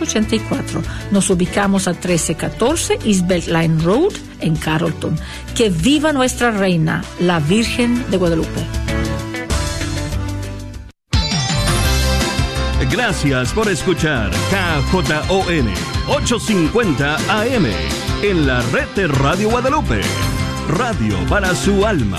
1884. Nos ubicamos a 1314 East Beltline Road en Carrollton. Que viva nuestra reina, la Virgen de Guadalupe. Gracias por escuchar KJON 850 AM en la red de Radio Guadalupe. Radio para su alma.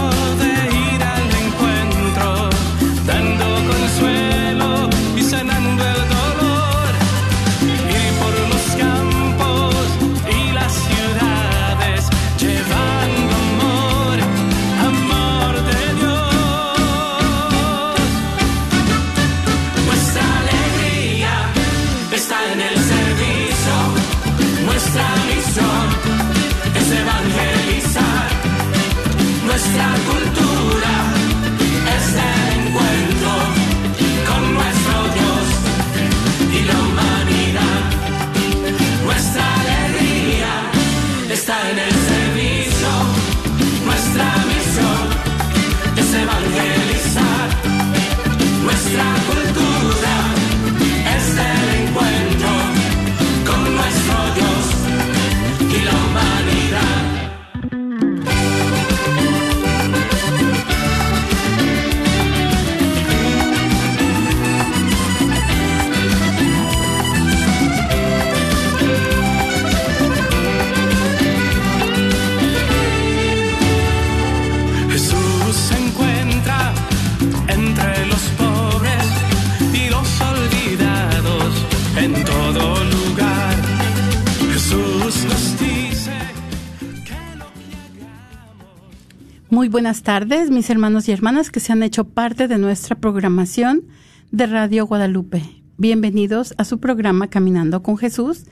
buenas tardes, mis hermanos y hermanas que se han hecho parte de nuestra programación de Radio Guadalupe. Bienvenidos a su programa Caminando con Jesús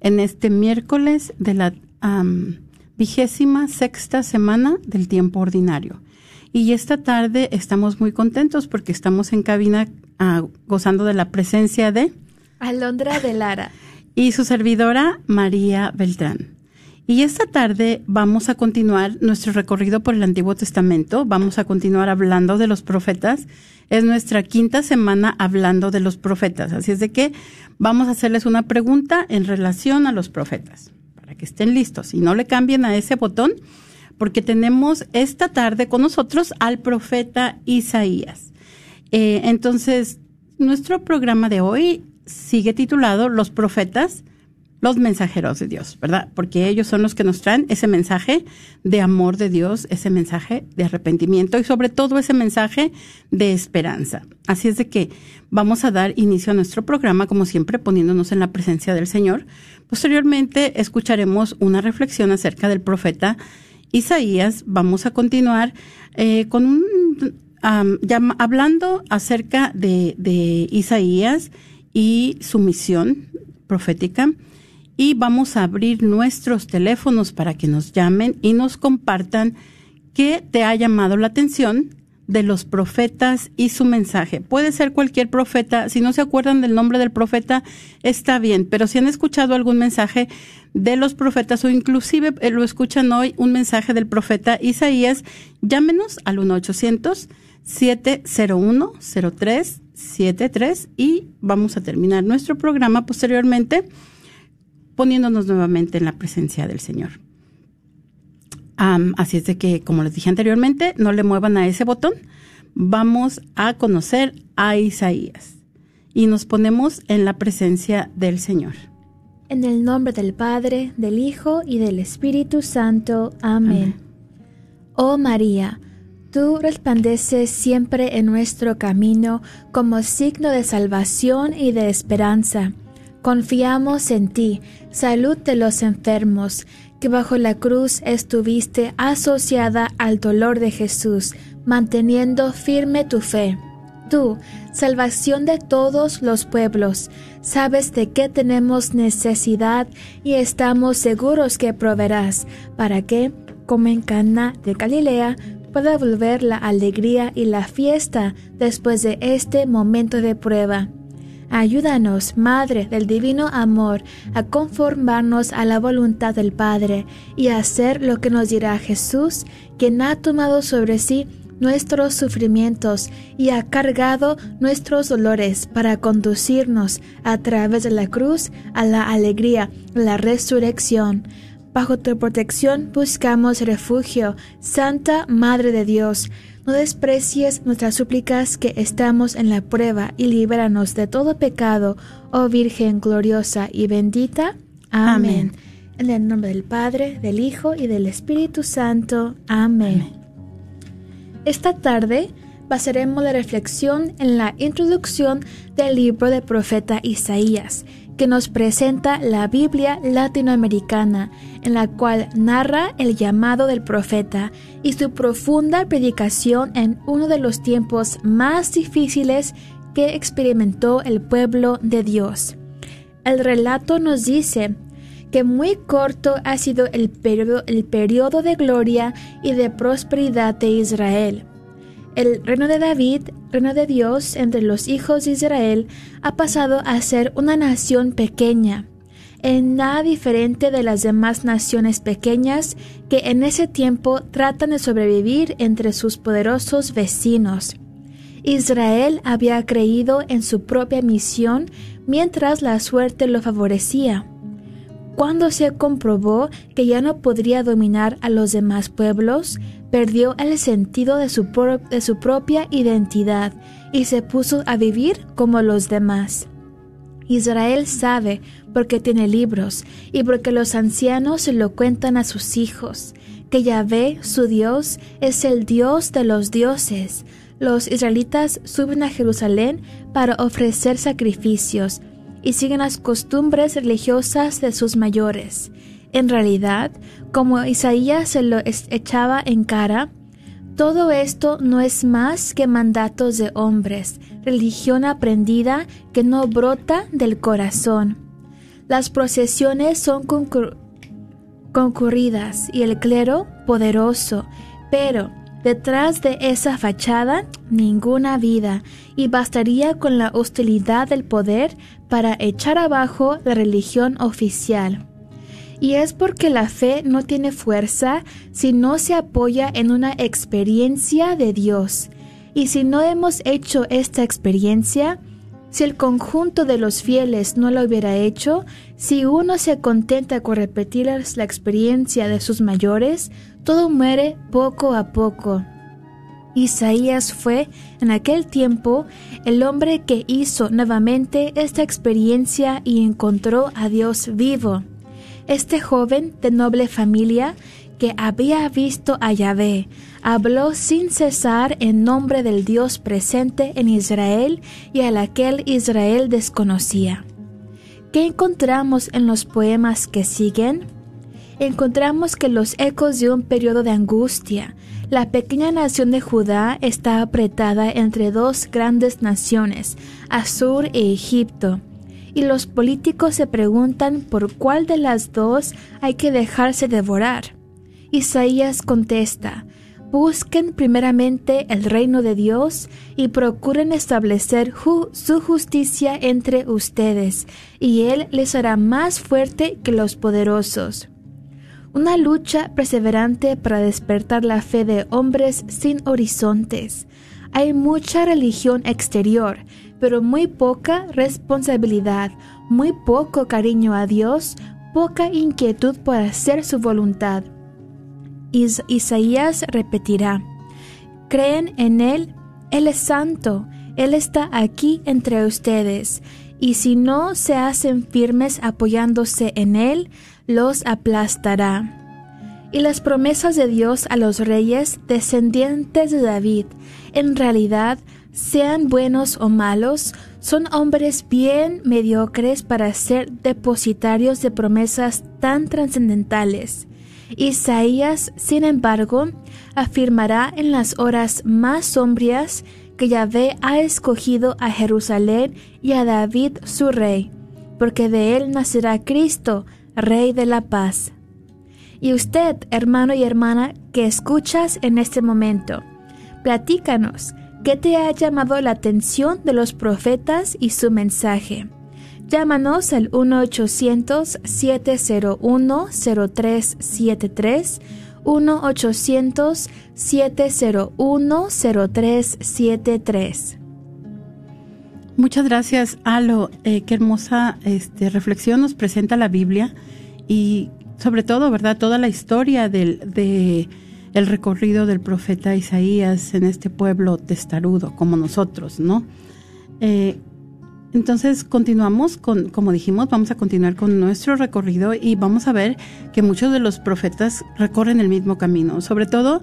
en este miércoles de la vigésima sexta semana del tiempo ordinario. Y esta tarde estamos muy contentos porque estamos en cabina ah, gozando de la presencia de Alondra de Lara. y su servidora María Beltrán. Y esta tarde vamos a continuar nuestro recorrido por el Antiguo Testamento. Vamos a continuar hablando de los profetas. Es nuestra quinta semana hablando de los profetas. Así es de que vamos a hacerles una pregunta en relación a los profetas, para que estén listos y no le cambien a ese botón, porque tenemos esta tarde con nosotros al profeta Isaías. Eh, entonces, nuestro programa de hoy sigue titulado Los profetas, los mensajeros de Dios, ¿verdad? Porque ellos son los que nos traen ese mensaje de amor de Dios, ese mensaje de arrepentimiento y sobre todo ese mensaje de esperanza. Así es de que vamos a dar inicio a nuestro programa, como siempre, poniéndonos en la presencia del Señor. Posteriormente escucharemos una reflexión acerca del profeta Isaías. Vamos a continuar eh, con un llam- hablando acerca de, de Isaías y su misión profética. Y vamos a abrir nuestros teléfonos para que nos llamen y nos compartan qué te ha llamado la atención de los profetas y su mensaje. Puede ser cualquier profeta, si no se acuerdan del nombre del profeta, está bien, pero si han escuchado algún mensaje de los profetas o inclusive eh, lo escuchan hoy, un mensaje del profeta Isaías, llámenos al 1-800-701-0373 y vamos a terminar nuestro programa posteriormente poniéndonos nuevamente en la presencia del Señor. Así es de que, como les dije anteriormente, no le muevan a ese botón. Vamos a conocer a Isaías y nos ponemos en la presencia del Señor. En el nombre del Padre, del Hijo y del Espíritu Santo. Amén. Oh María, tú resplandeces siempre en nuestro camino como signo de salvación y de esperanza. Confiamos en ti, salud de los enfermos, que bajo la cruz estuviste asociada al dolor de Jesús, manteniendo firme tu fe. Tú, salvación de todos los pueblos, sabes de qué tenemos necesidad y estamos seguros que proveerás, para que, como en Cana de Galilea, pueda volver la alegría y la fiesta después de este momento de prueba. Ayúdanos, Madre del Divino Amor, a conformarnos a la voluntad del Padre y a hacer lo que nos dirá Jesús, quien ha tomado sobre sí nuestros sufrimientos y ha cargado nuestros dolores para conducirnos a través de la cruz a la alegría, la resurrección. Bajo tu protección buscamos refugio, Santa Madre de Dios. No desprecies nuestras súplicas que estamos en la prueba y libéranos de todo pecado, oh Virgen gloriosa y bendita. Amén. En el nombre del Padre, del Hijo y del Espíritu Santo. Amén. Esta tarde basaremos la reflexión en la introducción del libro del profeta Isaías, que nos presenta la Biblia latinoamericana, en la cual narra el llamado del profeta y su profunda predicación en uno de los tiempos más difíciles que experimentó el pueblo de Dios. El relato nos dice que muy corto ha sido el periodo, de gloria y de prosperidad de Israel. El reino de David, reino de Dios entre los hijos de Israel, ha pasado a ser una nación pequeña, en nada diferente de las demás naciones pequeñas que en ese tiempo tratan de sobrevivir entre sus poderosos vecinos. Israel había creído en su propia misión mientras la suerte lo favorecía cuando se comprobó que ya no podría dominar a los demás pueblos, perdió el sentido de su, de su, propia identidad y se puso a vivir como los demás. Israel sabe porque tiene libros y porque los ancianos lo cuentan a sus hijos, que Yahvé, su Dios, es el Dios de los dioses. Los israelitas suben a Jerusalén para ofrecer sacrificios, y siguen las costumbres religiosas de sus mayores. En realidad, como Isaías se lo echaba en cara, todo esto no es más que mandatos de hombres, religión aprendida que no brota del corazón. Las procesiones son concurridas y el clero poderoso, pero Detrás de esa fachada, ninguna vida, y bastaría con la hostilidad del poder para echar abajo la religión oficial. Y es porque la fe no tiene fuerza si no se apoya en una experiencia de Dios. Y si no hemos hecho esta experiencia, si el conjunto de los fieles no lo hubiera hecho, si uno se contenta con repetir la experiencia de sus mayores, todo muere poco a poco. Isaías fue, en aquel tiempo, el hombre que hizo nuevamente esta experiencia y encontró a Dios vivo. Este joven de noble familia que había visto a Yahvé, habló sin cesar en nombre del Dios presente en Israel y al aquel Israel desconocía. ¿Qué encontramos en los poemas que siguen? Encontramos que los ecos de un periodo de angustia, la pequeña nación de Judá está apretada entre dos grandes naciones, Asur e Egipto, y los políticos se preguntan por cuál de las dos hay que dejarse devorar. Isaías contesta, Busquen primeramente el reino de Dios y procuren establecer su justicia entre ustedes, y Él les hará más fuerte que los poderosos. Una lucha perseverante para despertar la fe de hombres sin horizontes. Hay mucha religión exterior, pero muy poca responsabilidad, muy poco cariño a Dios, poca inquietud por hacer su voluntad. Isaías repetirá, creen en Él, Él es santo, Él está aquí entre ustedes, y si no se hacen firmes apoyándose en Él, los aplastará. Y las promesas de Dios a los reyes descendientes de David, en realidad, sean buenos o malos, son hombres bien mediocres para ser depositarios de promesas tan trascendentales. Isaías, sin embargo, afirmará en las horas más sombrías que Yahvé ha escogido a Jerusalén y a David su rey, porque de él nacerá Cristo, Rey de la paz. Y usted, hermano y hermana, que escuchas en este momento, platícanos, ¿qué te ha llamado la atención de los profetas y su mensaje? Llámanos al 1-800-701-0373, 1-800-701-0373. Muchas gracias, Alo. Eh, qué hermosa este, reflexión nos presenta la Biblia y sobre todo, ¿verdad? Toda la historia del de el recorrido del profeta Isaías en este pueblo testarudo como nosotros, ¿no? Eh, entonces continuamos con, como dijimos, vamos a continuar con nuestro recorrido y vamos a ver que muchos de los profetas recorren el mismo camino. Sobre todo,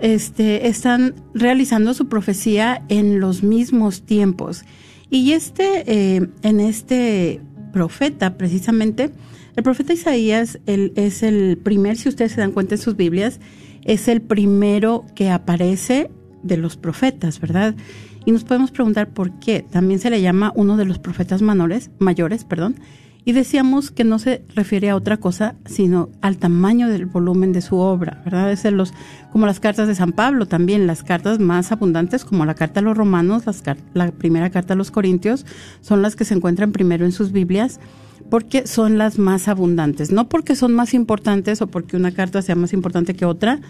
este, están realizando su profecía en los mismos tiempos. Y este, eh, en este profeta, precisamente, el profeta Isaías es el primer, si ustedes se dan cuenta en sus Biblias, es el primero que aparece de los profetas, ¿verdad? Y nos podemos preguntar por qué. También se le llama uno de los profetas mayores, mayores, perdón, y decíamos que no se refiere a otra cosa, sino al tamaño del volumen de su obra, ¿verdad? Es los, como las cartas de San Pablo también, las cartas más abundantes, como la carta a los romanos, la primera carta a los corintios, son las que se encuentran primero en sus Biblias, porque son las más abundantes, no porque son más importantes o porque una carta sea más importante que otra,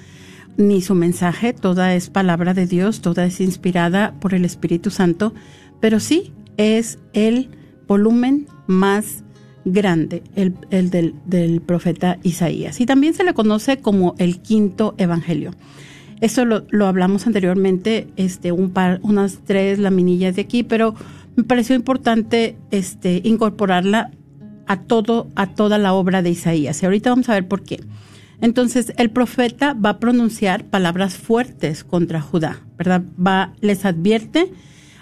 ni su mensaje, toda es palabra de Dios, toda es inspirada por el Espíritu Santo, pero sí es el volumen más grande, el, del, profeta Isaías. Y también se le conoce como el quinto evangelio. Eso lo, hablamos anteriormente, este, un par, unas tres laminillas de aquí, pero me pareció importante este, incorporarla a todo, a toda la obra de Isaías. Y ahorita vamos a ver por qué. Entonces, el profeta va a pronunciar palabras fuertes contra Judá, ¿verdad? Va, les advierte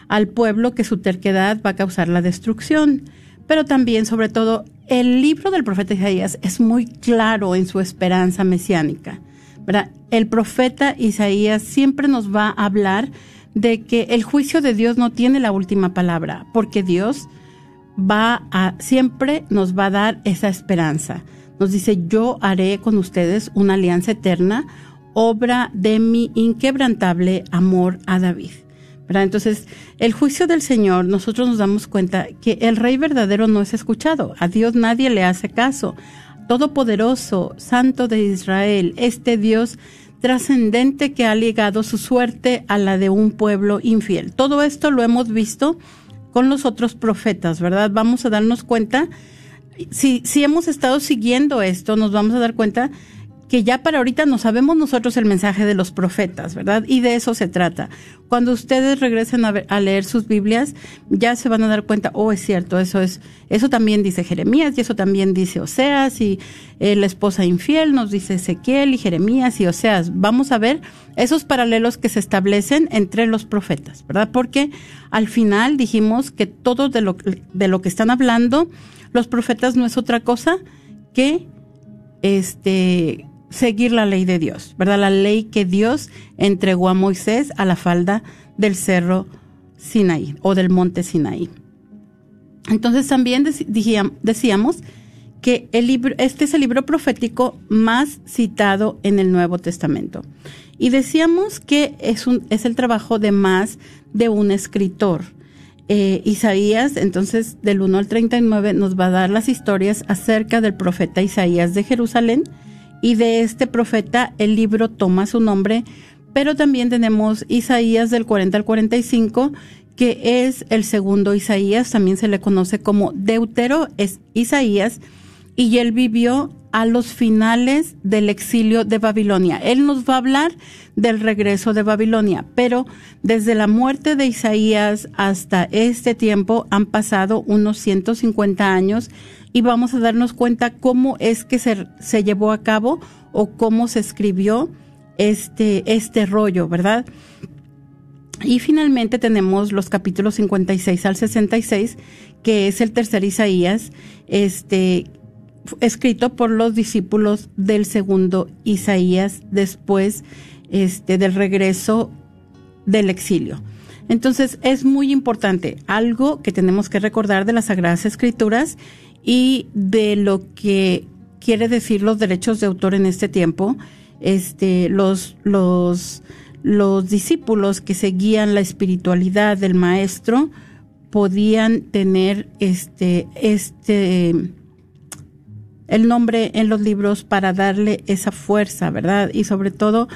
al pueblo que su terquedad va a causar la destrucción pero también, sobre todo, el libro del profeta Isaías es muy claro en su esperanza mesiánica. ¿verdad? El profeta Isaías siempre nos va a hablar de que el juicio de Dios no tiene la última palabra, porque Dios va a siempre nos va a dar esa esperanza. Nos dice, "Yo haré con ustedes una alianza eterna, obra de mi inquebrantable amor a David." Entonces, el juicio del Señor, nosotros nos damos cuenta que el Rey verdadero no es escuchado, a Dios nadie le hace caso. Todopoderoso, Santo de Israel, este Dios trascendente que ha ligado su suerte a la de un pueblo infiel. Todo esto lo hemos visto con los otros profetas, ¿verdad? Vamos a darnos cuenta, si, si hemos estado siguiendo esto, nos vamos a dar cuenta que ya para ahorita no sabemos nosotros el mensaje de los profetas, ¿verdad? Y de eso se trata. Cuando ustedes regresen a, leer sus Biblias, ya se van a dar cuenta, oh, es cierto, eso es, eso también dice Jeremías y eso también dice Oseas y eh, la esposa infiel nos dice Ezequiel y Jeremías y Oseas. Vamos a ver esos paralelos que se establecen entre los profetas, ¿verdad? Porque al final dijimos que todo de lo, de lo que están hablando los profetas no es otra cosa que este seguir la ley de Dios, ¿verdad? La ley que Dios entregó a Moisés a la falda del cerro Sinaí o del monte Sinaí. Entonces también decíamos que este es el libro profético más citado en el Nuevo Testamento. Y decíamos que es el trabajo de más de un escritor. Eh, Isaías, entonces del 1 al 39, nos va a dar las historias acerca del profeta Isaías de Jerusalén, y de este profeta el libro toma su nombre, pero también tenemos Isaías del 40 al 45, que es el segundo Isaías, también se le conoce como Deutero, es Isaías, y él vivió a los finales del exilio de Babilonia. Él nos va a hablar del regreso de Babilonia, pero desde la muerte de Isaías hasta este tiempo han pasado unos 150 años y vamos a darnos cuenta cómo es que se, se llevó a cabo o cómo se escribió este, este rollo, ¿verdad? Y finalmente tenemos los capítulos 56 al 66, que es el tercer Isaías, este, escrito por los discípulos del segundo Isaías después este, del regreso del exilio. Entonces es muy importante, algo que tenemos que recordar de las Sagradas Escrituras y de lo que quiere decir los derechos de autor en este tiempo. Este, los, los, los discípulos que seguían la espiritualidad del maestro podían tener este, este, el nombre en los libros para darle esa fuerza, ¿verdad? Y sobre todo,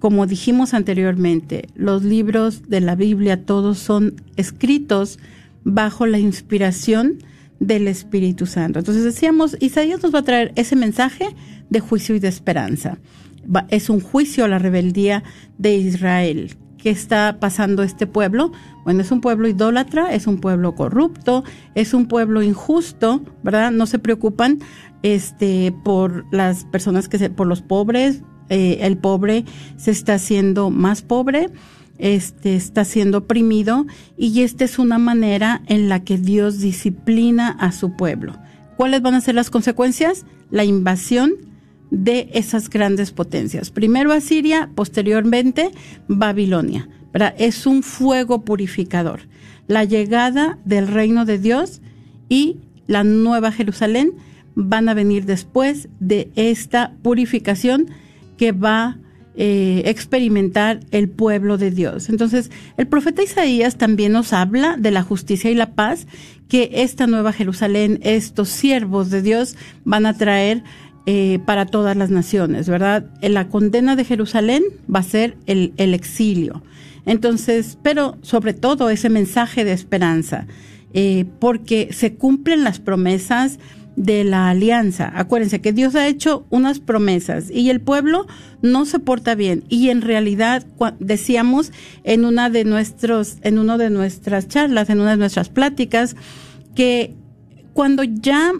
como dijimos anteriormente, los libros de la Biblia todos son escritos bajo la inspiración del Espíritu Santo. Entonces decíamos, Isaías nos va a traer ese mensaje de juicio y de esperanza. es un juicio a la rebeldía de Israel. ¿Qué está pasando este pueblo? Bueno, es un pueblo idólatra, es un pueblo corrupto, es un pueblo injusto, ¿verdad? No se preocupan este por las personas que se, por los pobres, eh, el pobre se está haciendo más pobre, este está siendo oprimido y esta es una manera en la que Dios disciplina a su pueblo. ¿Cuáles van a ser las consecuencias? La invasión de esas grandes potencias. Primero Asiria, posteriormente Babilonia. Es un fuego purificador. La llegada del reino de Dios y la nueva Jerusalén van a venir después de esta purificación que va a eh, experimentar el pueblo de Dios. Entonces, el profeta Isaías también nos habla de la justicia y la paz que esta nueva Jerusalén, estos siervos de Dios van a traer eh, para todas las naciones, ¿verdad? La condena de Jerusalén va a ser el, el exilio. Entonces, pero sobre todo ese mensaje de esperanza, eh, porque se cumplen las promesas, de la alianza. Acuérdense que Dios ha hecho unas promesas y el pueblo no se porta bien y en realidad decíamos en una de nuestros en uno de nuestras charlas, en una de nuestras pláticas que cuando ya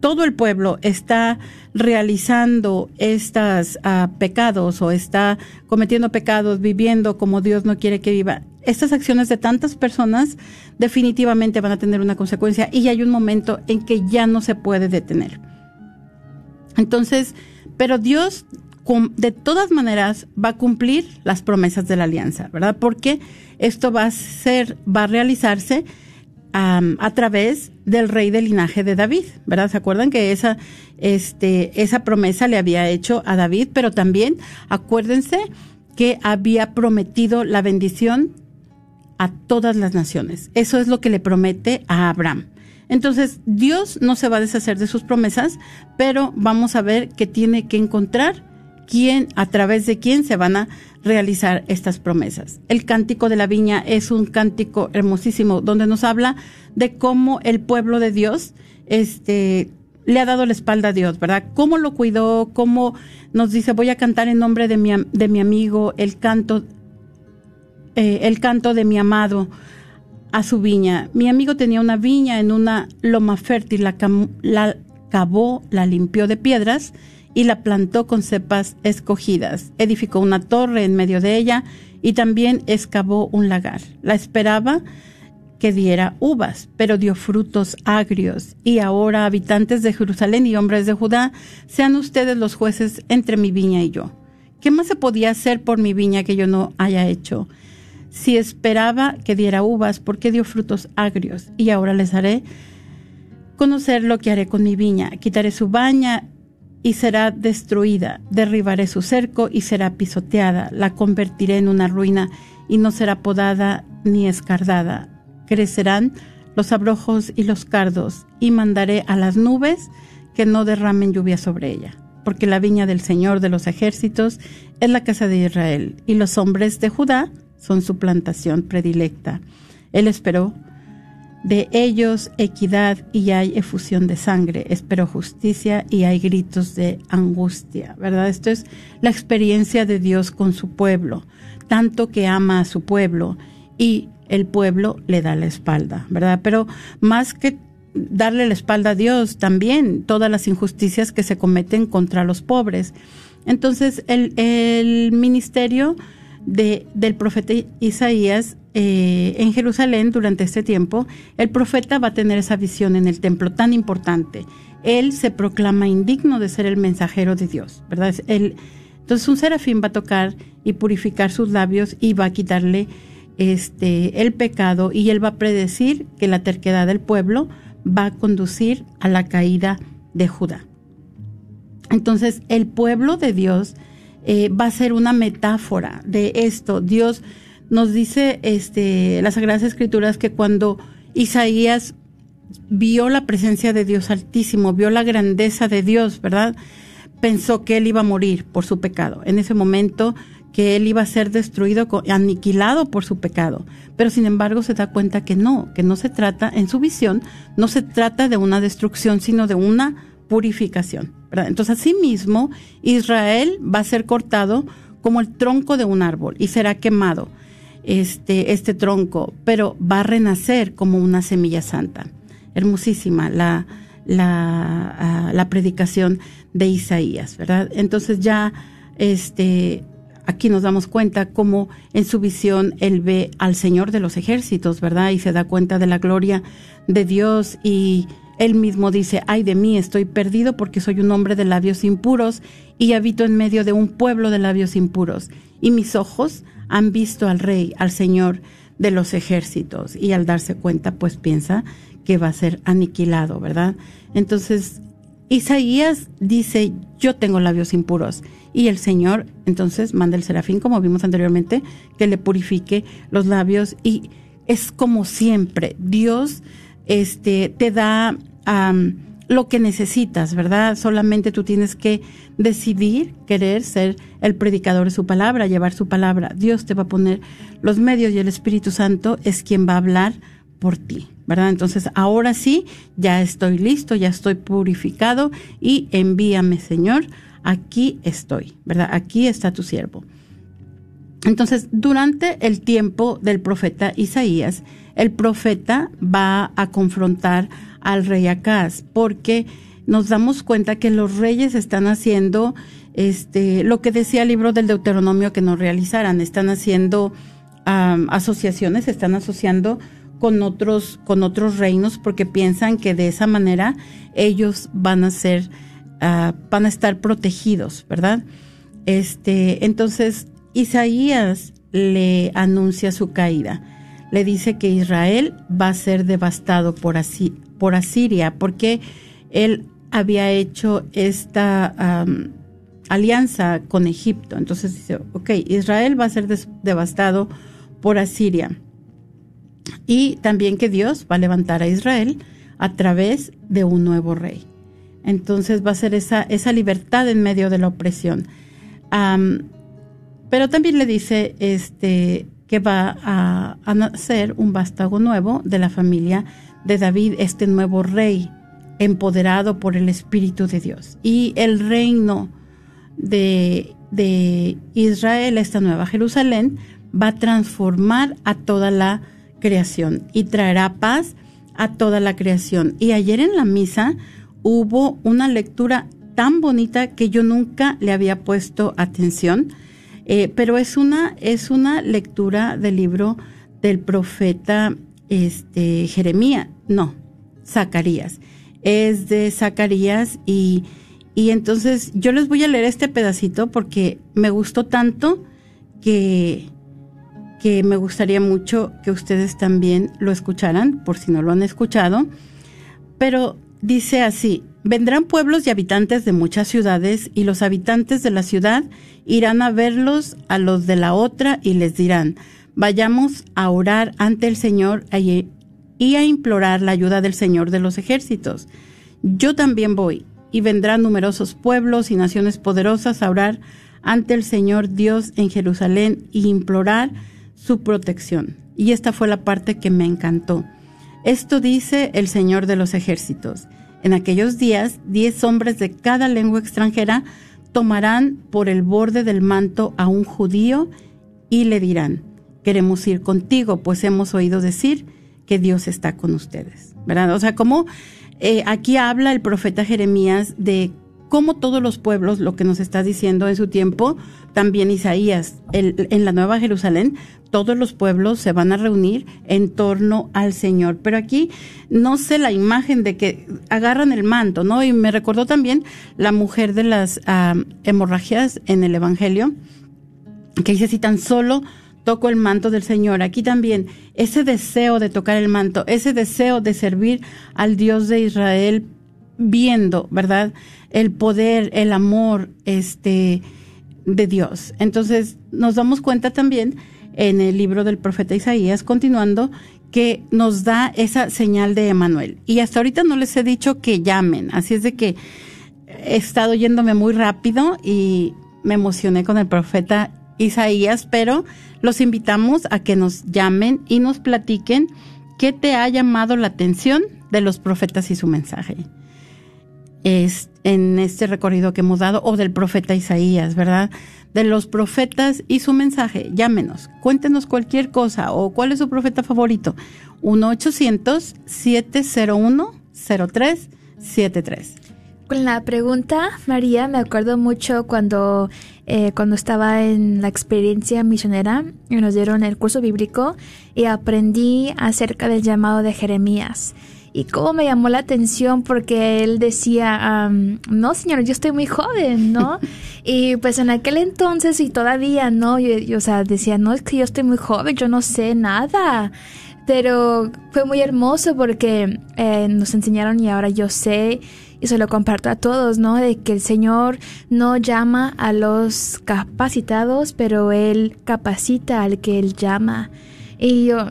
todo el pueblo está realizando estos ah, pecados o está cometiendo pecados, viviendo como Dios no quiere que viva, estas acciones de tantas personas definitivamente van a tener una consecuencia y hay un momento en que ya no se puede detener. Entonces, pero Dios de todas maneras va a cumplir las promesas de la alianza, ¿verdad? Porque esto va a ser, va a realizarse a través del rey del linaje de David, ¿verdad? ¿Se acuerdan que esa, este, esa promesa le había hecho a David, pero también acuérdense que había prometido la bendición a todas las naciones. Eso es lo que le promete a Abraham. Entonces, Dios no se va a deshacer de sus promesas, pero vamos a ver que tiene que encontrar quién, a través de quién se van a realizar estas promesas. El cántico de la viña es un cántico hermosísimo donde nos habla de cómo el pueblo de Dios este, le ha dado la espalda a Dios, ¿verdad? Cómo lo cuidó, cómo nos dice, voy a cantar en nombre de mi, de mi amigo el canto eh, el canto de mi amado a su viña. Mi amigo tenía una viña en una loma fértil, la, la cavó, la limpió de piedras y la plantó con cepas escogidas. Edificó una torre en medio de ella y también excavó un lagar. La esperaba que diera uvas, pero dio frutos agrios. Y ahora, habitantes de Jerusalén y hombres de Judá, sean ustedes los jueces entre mi viña y yo. ¿Qué más se podía hacer por mi viña que yo no haya hecho? Si esperaba que diera uvas, porque dio frutos agrios? Y ahora les haré conocer lo que haré con mi viña. Quitaré su baña y será destruida. Derribaré su cerco y será pisoteada. La convertiré en una ruina y no será podada ni escardada. Crecerán los abrojos y los cardos y mandaré a las nubes que no derramen lluvia sobre ella. Porque la viña del Señor de los ejércitos es la casa de Israel y los hombres de Judá son su plantación predilecta. Él esperó de ellos equidad y hay efusión de sangre, esperó justicia y hay gritos de angustia, ¿verdad? Esto es la experiencia de Dios con su pueblo, tanto que ama a su pueblo y el pueblo le da la espalda, ¿verdad? Pero más que darle la espalda a Dios, también todas las injusticias que se cometen contra los pobres. Entonces, el, el ministerio de, del profeta Isaías eh, en Jerusalén durante este tiempo, el profeta va a tener esa visión en el templo tan importante. Él se proclama indigno de ser el mensajero de Dios, ¿verdad? Él, entonces un serafín va a tocar y purificar sus labios y va a quitarle este, el pecado y él va a predecir que la terquedad del pueblo va a conducir a la caída de Judá. Entonces, el pueblo de Dios eh, va a ser una metáfora de esto. Dios nos dice este, las Sagradas Escrituras que cuando Isaías vio la presencia de Dios Altísimo, vio la grandeza de Dios, ¿verdad? Pensó que él iba a morir por su pecado. En ese momento que él iba a ser destruido, aniquilado por su pecado. Pero sin embargo se da cuenta que no, que no se trata, en su visión, no se trata de una destrucción, sino de una purificación. ¿verdad? Entonces, asimismo, Israel va a ser cortado como el tronco de un árbol y será quemado este, este tronco, pero va a renacer como una semilla santa. Hermosísima la, la, ah, la predicación de Isaías, ¿verdad? Entonces ya este, aquí nos damos cuenta cómo en su visión él ve al Señor de los ejércitos, ¿verdad? Y se da cuenta de la gloria de Dios y él mismo dice, ay de mí, estoy perdido porque soy un hombre de labios impuros y habito en medio de un pueblo de labios impuros. Y mis ojos han visto al rey, al Señor de los ejércitos. Y al darse cuenta, pues piensa que va a ser aniquilado, ¿verdad? Entonces, Isaías dice, yo tengo labios impuros. Y el Señor entonces manda el serafín, como vimos anteriormente, que le purifique los labios. Y es como siempre, Dios este, te da lo que necesitas, ¿verdad? Solamente tú tienes que decidir querer ser el predicador de su palabra, llevar su palabra. Dios te va a poner los medios y el Espíritu Santo es quien va a hablar por ti, ¿verdad? Entonces, ahora sí, ya estoy listo, ya estoy purificado y envíame, Señor, aquí estoy, ¿verdad? Aquí está tu siervo. Entonces, durante el tiempo del profeta Isaías, el profeta va a confrontar al rey Acaz, porque nos damos cuenta que los reyes están haciendo este, lo que decía el libro del Deuteronomio que no realizaran, están haciendo asociaciones, están asociando con otros, con otros reinos porque piensan que de esa manera ellos van a ser, ah, van a estar protegidos, ¿verdad? Este, entonces Isaías le anuncia su caída. Le dice que Israel va a ser devastado por, Asiria, porque él había hecho esta alianza con Egipto. Entonces dice, ok, Israel va a ser devastado por Asiria. Y también que Dios va a levantar a Israel a través de un nuevo rey. Entonces va a ser esa libertad en medio de la opresión. Pero también le dice este, que va a, a nacer un vástago nuevo de la familia de David, este nuevo rey, empoderado por el Espíritu de Dios. Y el reino de, de Israel, esta nueva Jerusalén, va a transformar a toda la creación y traerá paz a toda la creación. Y ayer en la misa hubo una lectura tan bonita que yo nunca le había puesto atención, eh, pero es una, es una lectura del libro del profeta este, Jeremías, no, Zacarías. Es de Zacarías y, y entonces yo les voy a leer este pedacito porque me gustó tanto que, que me gustaría mucho que ustedes también lo escucharan, por si no lo han escuchado. Pero dice así, vendrán pueblos y habitantes de muchas ciudades y los habitantes de la ciudad irán a verlos a los de la otra y les dirán, vayamos a orar ante el Señor y a implorar la ayuda del Señor de los ejércitos. Yo también voy, y vendrán numerosos pueblos y naciones poderosas a orar ante el Señor Dios en Jerusalén y implorar su protección. Y esta fue la parte que me encantó. Esto dice el Señor de los ejércitos. En aquellos días, diez hombres de cada lengua extranjera tomarán por el borde del manto a un judío y le dirán, queremos ir contigo, pues hemos oído decir que Dios está con ustedes, ¿verdad? O sea, como eh, aquí habla el profeta Jeremías de cómo todos los pueblos, lo que nos está diciendo en su tiempo, también Isaías, en la Nueva Jerusalén, todos los pueblos se van a reunir en torno al Señor. Pero aquí no sé la imagen de que agarran el manto, ¿no? Y me recordó también la mujer de las hemorragias en el Evangelio, que dice si tan solo toco el manto del Señor. Aquí también ese deseo de tocar el manto, ese deseo de servir al Dios de Israel viendo, ¿verdad? El poder, el amor, este, de Dios. Entonces, nos damos cuenta también en el libro del profeta Isaías, continuando, que nos da esa señal de Emanuel. Y hasta ahorita no les he dicho que llamen, así es de que he estado yéndome muy rápido y me emocioné con el profeta Isaías, pero los invitamos a que nos llamen y nos platiquen qué te ha llamado la atención de los profetas y su mensaje. Es en este recorrido que hemos dado, o del profeta Isaías, ¿verdad? De los profetas y su mensaje. Llámenos, cuéntenos cualquier cosa o cuál es su profeta favorito. 1-800-701-0373. Con la pregunta, María, me acuerdo mucho cuando, eh, cuando estaba en la experiencia misionera y nos dieron el curso bíblico y aprendí acerca del llamado de Jeremías. Y cómo me llamó la atención porque él decía, no señor, yo estoy muy joven, ¿no? y pues en aquel entonces y todavía, ¿no? Yo, o sea, decía, no, es que yo estoy muy joven, yo no sé nada. Pero fue muy hermoso porque eh, nos enseñaron y ahora yo sé y se lo comparto a todos, ¿no? De que el Señor no llama a los capacitados, pero Él capacita al que Él llama. Y yo,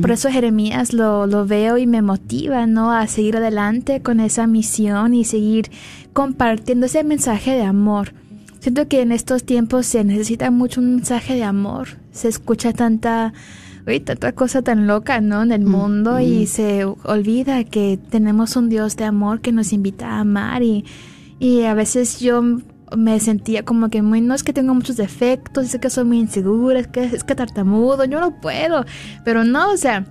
por eso Jeremías lo, lo, veo y me motiva, ¿no? A seguir adelante con esa misión y seguir compartiendo ese mensaje de amor. Siento que en estos tiempos se necesita mucho un mensaje de amor. Se escucha tanta uy, tanta cosa tan loca, ¿no? En el mundo y se olvida que tenemos un Dios de amor que nos invita a amar y, y a veces yo me sentía como que muy, no es que tengo muchos defectos, es que soy muy insegura, es que, es que tartamudo, yo no puedo, pero no, o sea,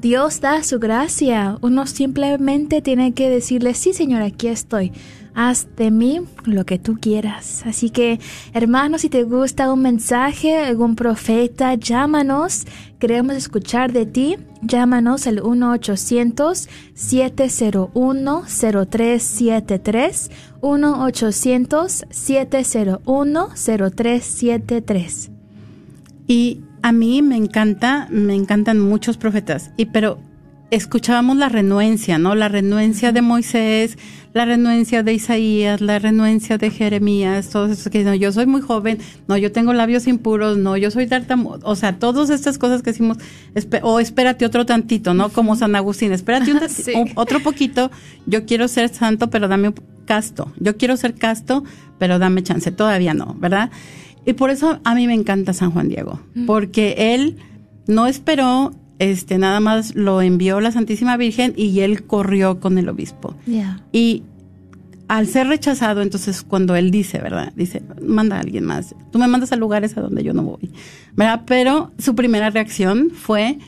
Dios da su gracia, uno simplemente tiene que decirle, sí Señor, aquí estoy, haz de mí lo que tú quieras. Así que, hermanos, si te gusta un mensaje, algún profeta, llámanos. Queremos escuchar de ti. Llámanos al 1-800-701-0373. 1-800-701-0373. Y a mí me encanta, me encantan muchos profetas. Y pero escuchábamos la renuencia, ¿no? La renuencia de Moisés, la renuencia de Isaías, la renuencia de Jeremías, todo eso que no, yo soy muy joven, no, yo tengo labios impuros, no, yo soy tartamudo, o sea, todas estas cosas que decimos, o espérate otro tantito, ¿no? Como San Agustín, espérate un, otro poquito, yo quiero ser santo, pero dame un casto, yo quiero ser casto, pero dame chance, todavía no, ¿verdad? Y por eso a mí me encanta San Juan Diego, porque él no esperó este nada más lo envió la Santísima Virgen y él corrió con el obispo. Y al ser rechazado, entonces cuando él dice, ¿verdad? Dice, manda a alguien más. Tú me mandas a lugares a donde yo no voy. ¿Verdad? Pero su primera reacción fue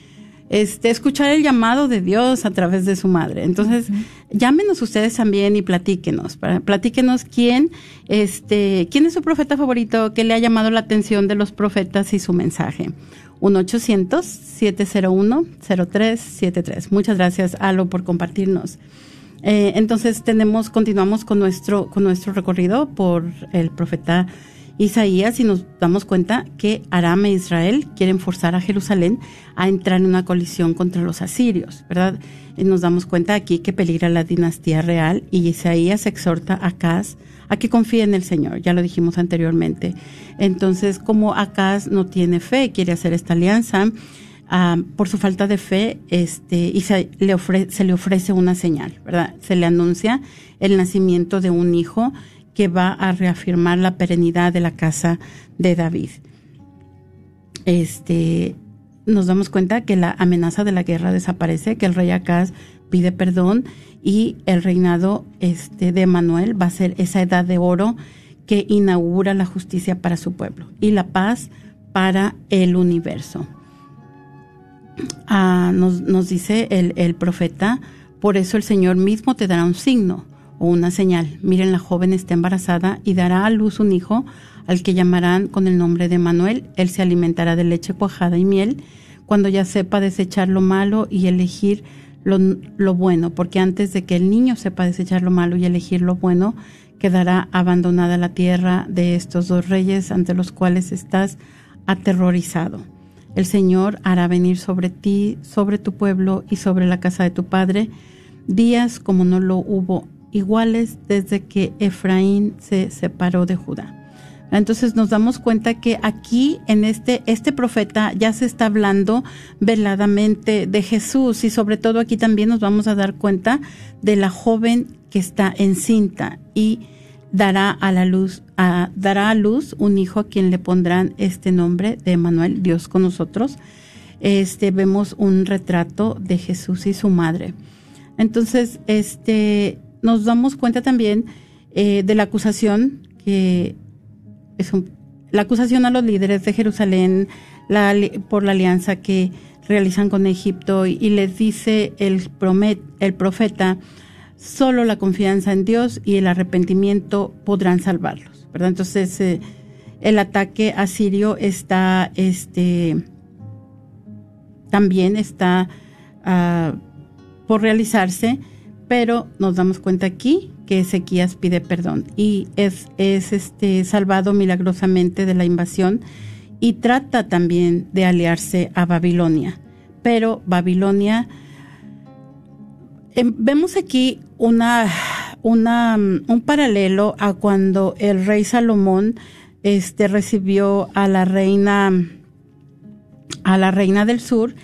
este escuchar el llamado de Dios a través de su madre. Entonces, llámenos ustedes también y platíquenos, platíquenos quién este quién es su profeta favorito, qué le ha llamado la atención de los profetas y su mensaje. 1-800-701-0373. Muchas gracias, Alo, por compartirnos. Eh, entonces tenemos, continuamos con nuestro, con nuestro recorrido por el profeta Isaías y nos damos cuenta que Aram e Israel quieren forzar a Jerusalén a entrar en una colisión contra los asirios, ¿verdad? Y nos damos cuenta aquí que peligra la dinastía real y Isaías exhorta a Acaz a que confíe en el Señor, ya lo dijimos anteriormente. Entonces, como Acaz no tiene fe, quiere hacer esta alianza, ah, por su falta de fe, este, se le, se le ofrece una señal, ¿verdad? Se le anuncia el nacimiento de un hijo que va a reafirmar la perenidad de la casa de David. Este, nos damos cuenta que la amenaza de la guerra desaparece, que el rey Acaz pide perdón y el reinado este, de Manuel va a ser esa edad de oro que inaugura la justicia para su pueblo y la paz para el universo. Ah, nos, nos, dice el, el profeta, por eso el Señor mismo te dará un signo o una señal. Miren, la joven está embarazada y dará a luz un hijo al que llamarán con el nombre de Manuel. Él se alimentará de leche cuajada y miel cuando ya sepa desechar lo malo y elegir lo, bueno, porque antes de que el niño sepa desechar lo malo y elegir lo bueno, quedará abandonada la tierra de estos dos reyes ante los cuales estás aterrorizado. el Señor hará venir sobre ti, sobre tu pueblo y sobre la casa de tu padre días como no lo hubo iguales desde que Efraín se separó de Judá. Entonces nos damos cuenta que aquí en este, este profeta ya se está hablando veladamente de Jesús y sobre todo aquí también nos vamos a dar cuenta de la joven que está encinta y dará a la luz, dará a luz un hijo a quien le pondrán este nombre de Emanuel, Dios con nosotros. Este vemos un retrato de Jesús y su madre. Entonces, este nos damos cuenta también eh, de la acusación que es la acusación a los líderes de Jerusalén por la alianza que realizan con Egipto y, les dice el profeta, solo la confianza en Dios y el arrepentimiento podrán salvarlos, ¿verdad? Entonces, eh, el ataque asirio está, este, también está ah, por realizarse pero nos damos cuenta aquí que Ezequías pide perdón y es, es este, salvado milagrosamente de la invasión y trata también de aliarse a Babilonia. Pero Babilonia, em, vemos aquí una, una, un paralelo a cuando el rey Salomón este, recibió a la reina, a la reina del sur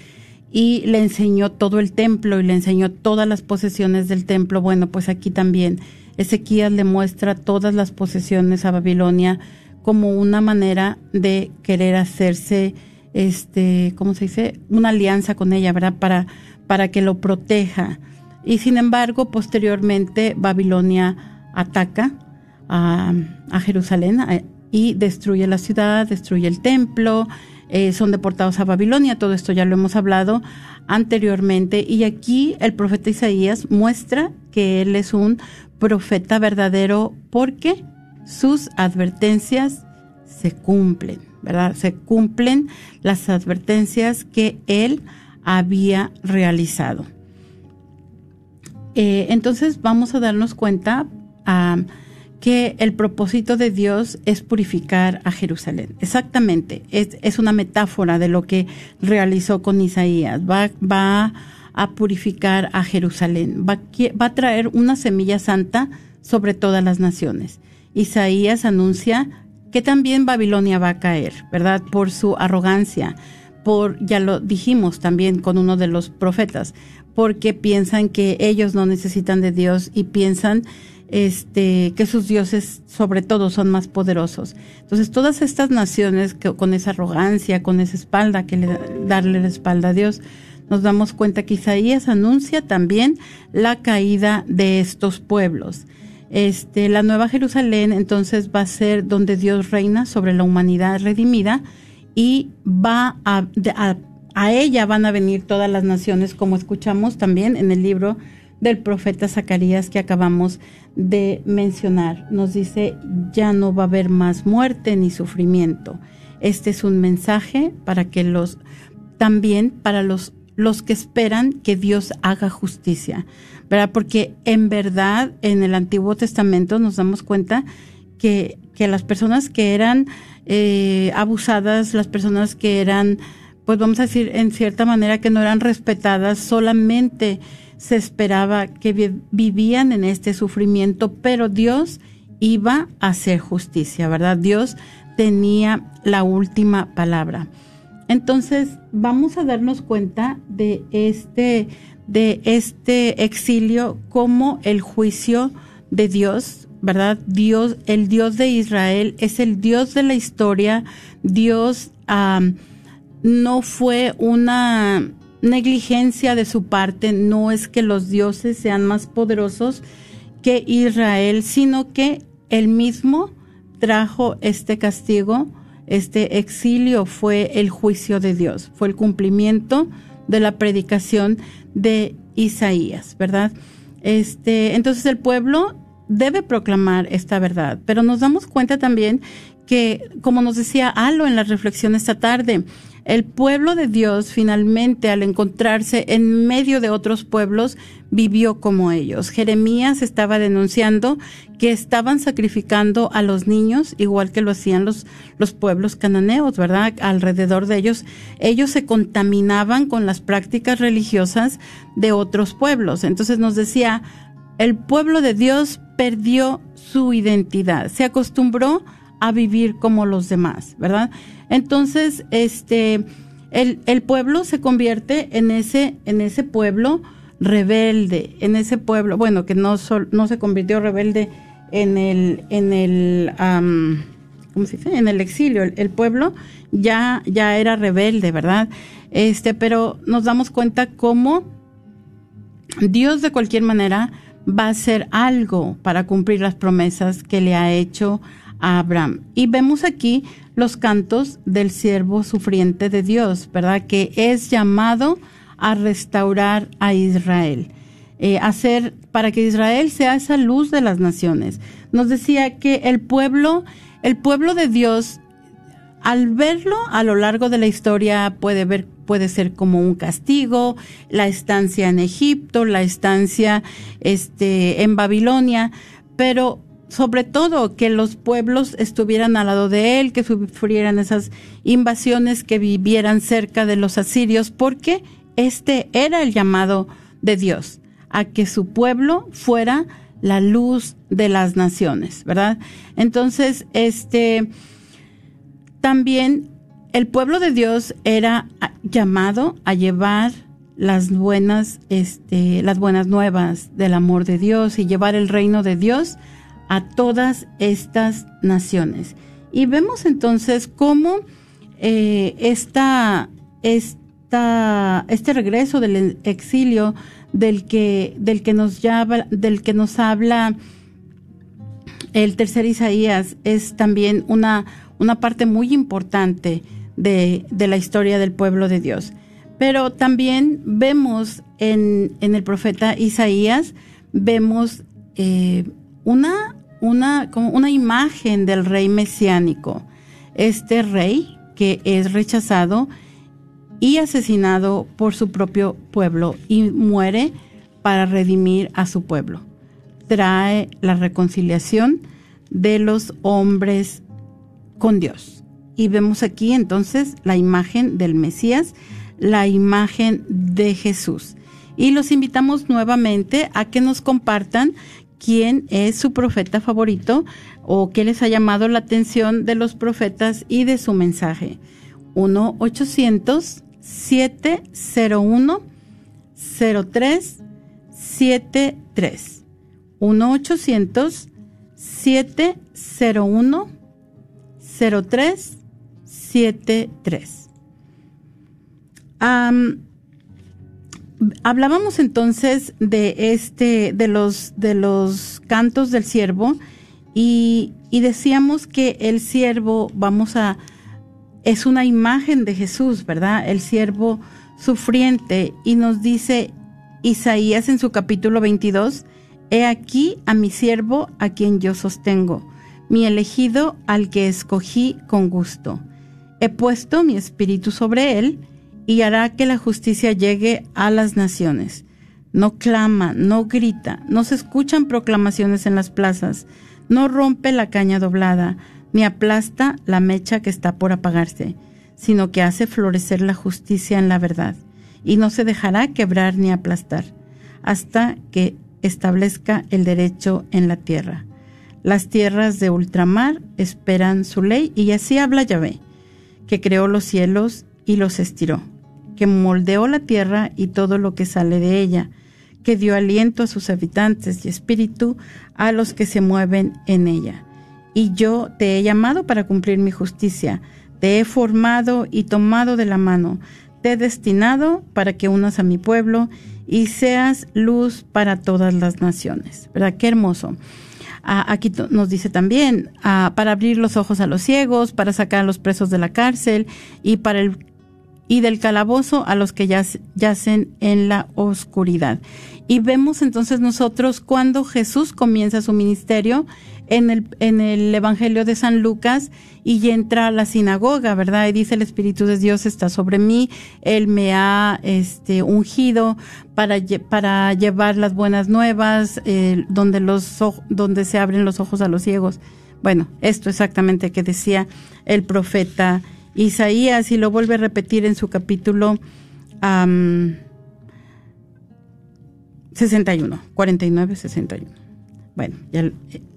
y le enseñó todo el templo y le enseñó todas las posesiones del templo. Bueno, pues aquí también Ezequías le muestra todas las posesiones a Babilonia como una manera de querer hacerse, este, ¿cómo se dice? Una alianza con ella, ¿verdad? Para, para que lo proteja. Y sin embargo, posteriormente Babilonia ataca a, a Jerusalén eh, y destruye la ciudad, destruye el templo, eh, son deportados a Babilonia, todo esto ya lo hemos hablado anteriormente, y aquí el profeta Isaías muestra que él es un profeta verdadero porque sus advertencias se cumplen, ¿verdad? Se cumplen las advertencias que él había realizado. Eh, entonces vamos a darnos cuenta que el propósito de Dios es purificar a Jerusalén. Exactamente, es, una metáfora de lo que realizó con Isaías. Va, a purificar a Jerusalén, va, va a traer una semilla santa sobre todas las naciones. Isaías anuncia que también Babilonia va a caer, ¿verdad? Por su arrogancia, por, ya lo dijimos también con uno de los profetas, porque piensan que ellos no necesitan de Dios y piensan este, que sus dioses sobre todo son más poderosos. Entonces todas estas naciones que con esa arrogancia, con esa espalda, que le, darle la espalda a Dios, nos damos cuenta que Isaías anuncia también la caída de estos pueblos. Este, la Nueva Jerusalén entonces va a ser donde Dios reina sobre la humanidad redimida y va a, a, a ella van a venir todas las naciones, como escuchamos también en el libro del profeta Zacarías que acabamos de mencionar. Nos dice, ya no va a haber más muerte ni sufrimiento. Este es un mensaje para que los, también para los, los que esperan que Dios haga justicia, ¿verdad? Porque en verdad en el Antiguo Testamento nos damos cuenta que, que las personas que eran eh, abusadas, las personas que eran, pues vamos a decir, en cierta manera que no eran respetadas, solamente se esperaba que vivían en este sufrimiento, pero Dios iba a hacer justicia, ¿verdad? Dios tenía la última palabra. Entonces, vamos a darnos cuenta de este, de este exilio como el juicio de Dios, ¿verdad? Dios, el Dios de Israel es el Dios de la historia. Dios no fue una negligencia de su parte no es que los dioses sean más poderosos que Israel, sino que él mismo trajo este castigo, este exilio fue el juicio de Dios, fue el cumplimiento de la predicación de Isaías, ¿verdad? Este, entonces el pueblo debe proclamar esta verdad, pero nos damos cuenta también que, como nos decía Alo en la reflexión esta tarde, el pueblo de Dios finalmente al encontrarse en medio de otros pueblos vivió como ellos. Jeremías estaba denunciando que estaban sacrificando a los niños igual que lo hacían los, los pueblos cananeos, ¿verdad? Alrededor de ellos, ellos se contaminaban con las prácticas religiosas de otros pueblos. Entonces nos decía, el pueblo de Dios perdió su identidad, se acostumbró a vivir como los demás, ¿verdad? Entonces, este, el, el pueblo se convierte en ese, en ese pueblo rebelde, en ese pueblo, bueno, que no, no se convirtió rebelde en el, en el, ¿cómo se dice? En el exilio. El, pueblo ya, ya era rebelde, ¿verdad? Este, pero nos damos cuenta cómo Dios de cualquier manera va a hacer algo para cumplir las promesas que le ha hecho Abraham. Y vemos aquí los cantos del siervo sufriente de Dios, ¿verdad? Que es llamado a restaurar a Israel, eh, hacer para que Israel sea esa luz de las naciones. Nos decía que el pueblo, el pueblo de Dios, al verlo a lo largo de la historia puede ver puede ser como un castigo, la estancia en Egipto, la estancia este en Babilonia, pero sobre todo que los pueblos estuvieran al lado de él, que sufrieran esas invasiones, que vivieran cerca de los asirios, porque este era el llamado de Dios, a que su pueblo fuera la luz de las naciones, ¿verdad? Entonces, este, también el pueblo de Dios era llamado a llevar las buenas, este, las buenas nuevas del amor de Dios y llevar el reino de Dios a todas estas naciones. Y vemos entonces cómo eh, esta, esta, este regreso del exilio del que, del que nos llama, del que nos habla el tercer Isaías es también una, una parte muy importante de, de, la historia del pueblo de Dios. Pero también vemos en, en el profeta Isaías, vemos eh, una, una, como una imagen del rey mesiánico. Este rey que es rechazado y asesinado por su propio pueblo y muere para redimir a su pueblo. Trae la reconciliación de los hombres con Dios. Y vemos aquí entonces la imagen del Mesías, la imagen de Jesús. Y los invitamos nuevamente a que nos compartan quién es su profeta favorito o qué les ha llamado la atención de los profetas y de su mensaje. 1-800-701-0373. 1-800-701-0373. Um, hablábamos entonces de este, de los, de los cantos del siervo y, y decíamos que el siervo, vamos a, es una imagen de Jesús, ¿verdad? El siervo sufriente y nos dice Isaías en su capítulo 22, He aquí a mi siervo a quien yo sostengo, mi elegido al que escogí con gusto. He puesto mi espíritu sobre él, y hará que la justicia llegue a las naciones. No clama, no grita, no se escuchan proclamaciones en las plazas, no rompe la caña doblada, ni aplasta la mecha que está por apagarse, sino que hace florecer la justicia en la verdad, y no se dejará quebrar ni aplastar, hasta que establezca el derecho en la tierra. Las tierras de ultramar esperan su ley, y así habla Yahvé, que creó los cielos y los estiró que moldeó la tierra y todo lo que sale de ella, que dio aliento a sus habitantes y espíritu a los que se mueven en ella. Y yo te he llamado para cumplir mi justicia, te he formado y tomado de la mano, te he destinado para que unas a mi pueblo y seas luz para todas las naciones. ¿Verdad? Qué hermoso. Ah, aquí nos dice también, ah, para abrir los ojos a los ciegos, para sacar a los presos de la cárcel y para el y del calabozo a los que yacen en la oscuridad. Y vemos entonces nosotros cuando Jesús comienza su ministerio en el, en el Evangelio de San Lucas y entra a la sinagoga, ¿verdad? Y dice el Espíritu de Dios está sobre mí, Él me ha este, ungido para, para llevar las buenas nuevas, eh, donde, los, donde se abren los ojos a los ciegos. Bueno, esto exactamente que decía el profeta Isaías y lo vuelve a repetir en su capítulo 61, 49, 61. Bueno,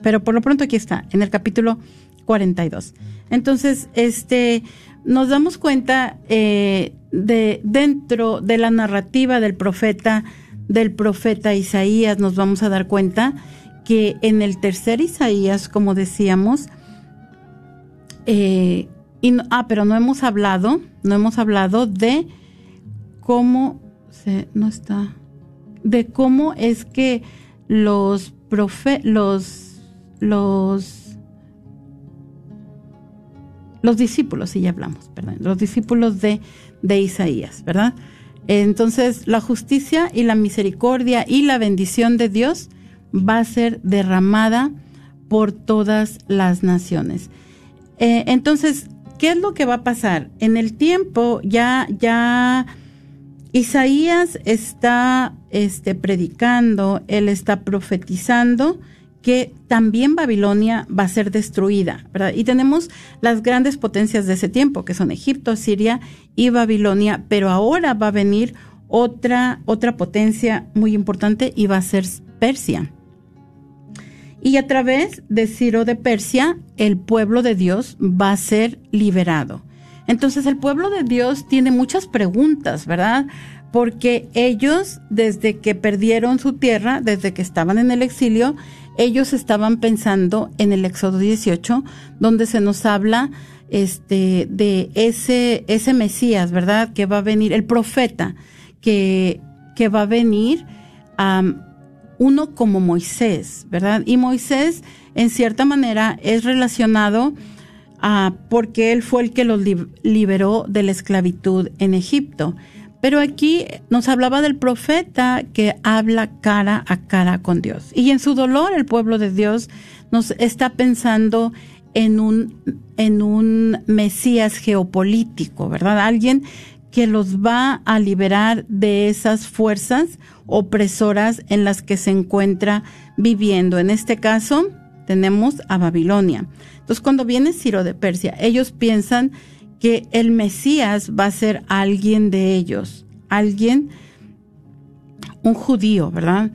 pero por lo pronto aquí está, en el capítulo 42. Entonces, este, nos damos cuenta eh, de dentro de la narrativa del profeta, del profeta Isaías, nos vamos a dar cuenta que en el tercer Isaías, como decíamos, eh, ah, pero no hemos hablado, no hemos hablado de cómo se, no está, de cómo es que los profe, los, los, los discípulos, si ya hablamos, perdón, los discípulos de, de Isaías, ¿verdad? Entonces, la justicia y la misericordia y la bendición de Dios va a ser derramada por todas las naciones. Eh, entonces, ¿qué es lo que va a pasar? En el tiempo ya, ya Isaías está este, predicando, él está profetizando que también Babilonia va a ser destruida, ¿verdad? Y tenemos las grandes potencias de ese tiempo, que son Egipto, Siria y Babilonia, pero ahora va a venir otra, otra potencia muy importante y va a ser Persia. Y a través de Ciro de Persia, el pueblo de Dios va a ser liberado. Entonces el pueblo de Dios tiene muchas preguntas, ¿verdad? Porque ellos, desde que perdieron su tierra, desde que estaban en el exilio, ellos estaban pensando en el Éxodo 18, donde se nos habla este, de ese, ese Mesías, ¿verdad? Que va a venir, el profeta, que, que va a venir a uno como Moisés, ¿verdad? Y Moisés, en cierta manera, es relacionado a porque él fue el que los liberó de la esclavitud en Egipto. Pero aquí nos hablaba del profeta que habla cara a cara con Dios. Y en su dolor el pueblo de Dios nos está pensando en un, en un Mesías geopolítico, ¿verdad? Alguien que los va a liberar de esas fuerzas opresoras en las que se encuentra viviendo. En este caso, tenemos a Babilonia. Entonces, cuando viene Ciro de Persia, ellos piensan que el Mesías va a ser alguien de ellos, alguien, un judío, ¿verdad?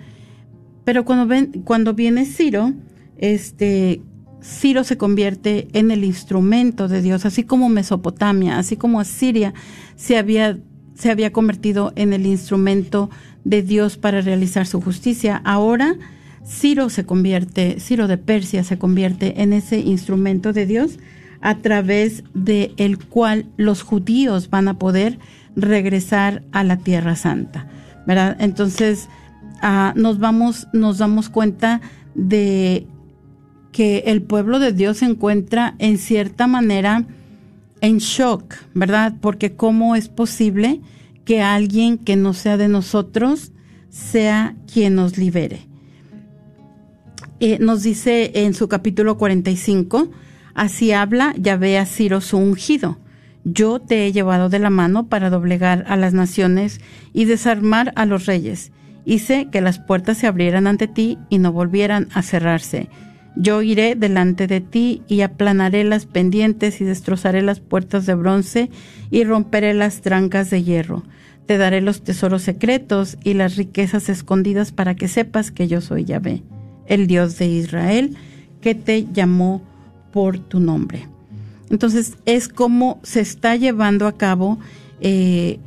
Pero cuando, ven, cuando viene Ciro, este, Ciro se convierte en el instrumento de Dios, así como Mesopotamia, así como Asiria se había, se había convertido en el instrumento de Dios para realizar su justicia. Ahora Ciro se convierte, Ciro de Persia se convierte en ese instrumento de Dios a través de el cual los judíos van a poder regresar a la Tierra Santa, ¿verdad? Entonces ah, nos vamos, nos damos cuenta de que el pueblo de Dios se encuentra en cierta manera en shock, ¿verdad? Porque cómo es posible que alguien que no sea de nosotros sea quien nos libere. Eh, nos dice en su capítulo 45, así habla Yahvé a Ciro su ungido. Yo te he llevado de la mano para doblegar a las naciones y desarmar a los reyes. Hice que las puertas se abrieran ante ti y no volvieran a cerrarse yo iré delante de ti y aplanaré las pendientes y destrozaré las puertas de bronce y romperé las trancas de hierro. Te daré los tesoros secretos y las riquezas escondidas para que sepas que yo soy Yahvé, el Dios de Israel, que te llamó por tu nombre. Entonces es como se está llevando a cabo eh,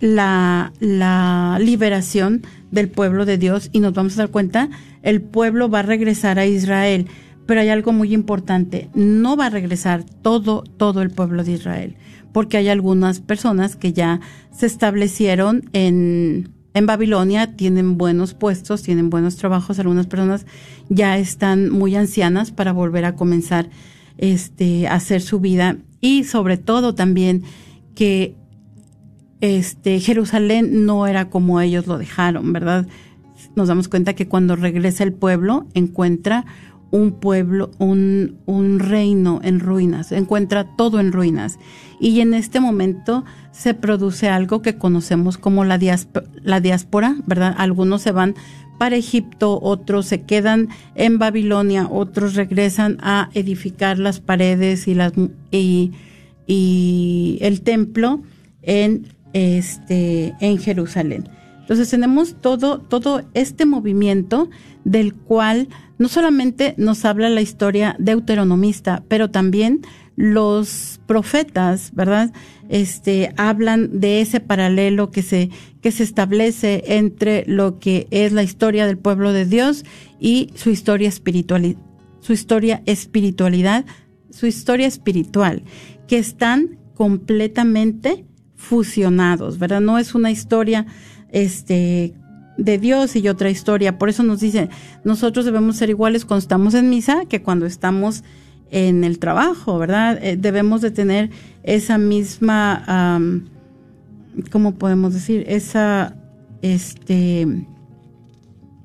la, la liberación del pueblo de Dios y nos vamos a dar cuenta el pueblo va a regresar a Israel. Pero hay algo muy importante, no va a regresar todo, todo el pueblo de Israel, porque hay algunas personas que ya se establecieron en, en Babilonia, tienen buenos puestos, tienen buenos trabajos, algunas personas ya están muy ancianas para volver a comenzar este, a hacer su vida y sobre todo también que este, Jerusalén no era como ellos lo dejaron, ¿verdad? Nos damos cuenta que cuando regresa el pueblo encuentra un pueblo, un, reino en ruinas, encuentra todo en ruinas. Y en este momento se produce algo que conocemos como la, diáspora, ¿verdad? Algunos se van para Egipto, otros se quedan en Babilonia, otros regresan a edificar las paredes y, el templo en, este, en Jerusalén. Entonces tenemos todo, todo este movimiento del cual no solamente nos habla la historia deuteronomista, pero también los profetas, ¿verdad? Este, hablan de ese paralelo que se, que se establece entre lo que es la historia del pueblo de Dios y su historia espiritual, su historia espiritualidad, su historia espiritual, que están completamente fusionados, ¿verdad? No es una historia, este, de Dios y otra historia. Por eso nos dice, nosotros debemos ser iguales cuando estamos en misa que cuando estamos en el trabajo, ¿verdad? Eh, debemos de tener esa misma, ¿cómo podemos decir? Esa, este,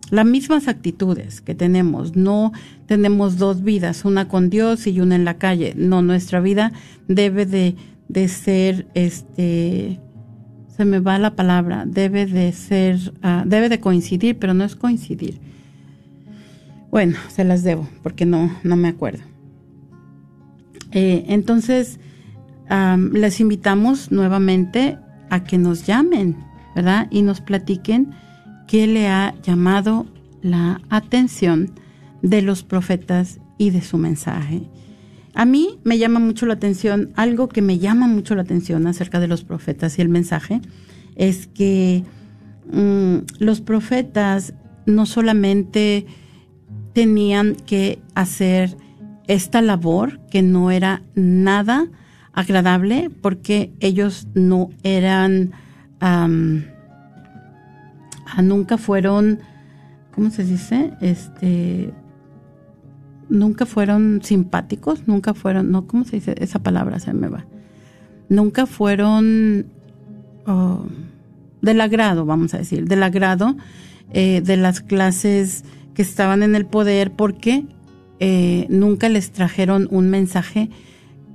las mismas actitudes que tenemos. No tenemos dos vidas, una con Dios y una en la calle. No, nuestra vida debe de, de ser, este, se me va la palabra, debe de ser, ah, debe de coincidir, pero no es coincidir. Bueno, se las debo, porque no, no me acuerdo. Eh, entonces, les invitamos nuevamente a que nos llamen, ¿verdad? Y nos platiquen qué le ha llamado la atención de los profetas y de su mensaje. A mí me llama mucho la atención, algo que me llama mucho la atención acerca de los profetas y el mensaje, es que mm, los profetas no solamente tenían que hacer esta labor que no era nada agradable porque ellos no eran, nunca fueron, ¿cómo se dice? Este, nunca fueron simpáticos, nunca fueron, no, ¿cómo se dice? Esa palabra se me va. Nunca fueron oh, del agrado, vamos a decir, del agrado eh, de las clases que estaban en el poder porque eh, nunca les trajeron un mensaje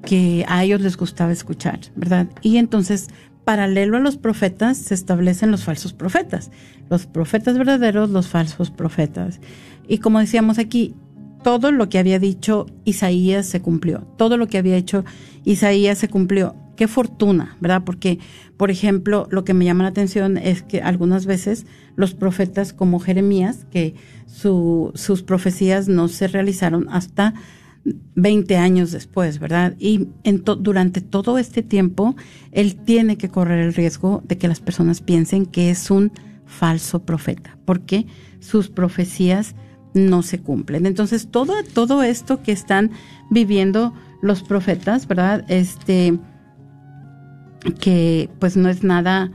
que a ellos les gustaba escuchar, ¿verdad? Y entonces, paralelo a los profetas, se establecen los falsos profetas, los profetas verdaderos, los falsos profetas. Y como decíamos aquí, todo lo que había dicho Isaías se cumplió, todo lo que había hecho Isaías se cumplió. Qué fortuna, ¿verdad? Porque, por ejemplo, lo que me llama la atención es que algunas veces los profetas como Jeremías, que sus profecías no se realizaron hasta 20 años después, ¿verdad? Y durante todo este tiempo, él tiene que correr el riesgo de que las personas piensen que es un falso profeta, porque sus profecías no se cumplen. Entonces, todo, todo esto que están viviendo los profetas, ¿verdad? Este, que pues no es nada,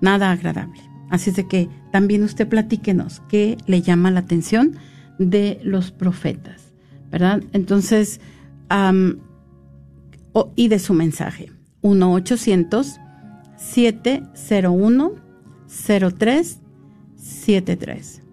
nada agradable. Así es de que también usted platíquenos qué le llama la atención de los profetas, ¿verdad? Entonces, y de su mensaje. 1-800-701-0373.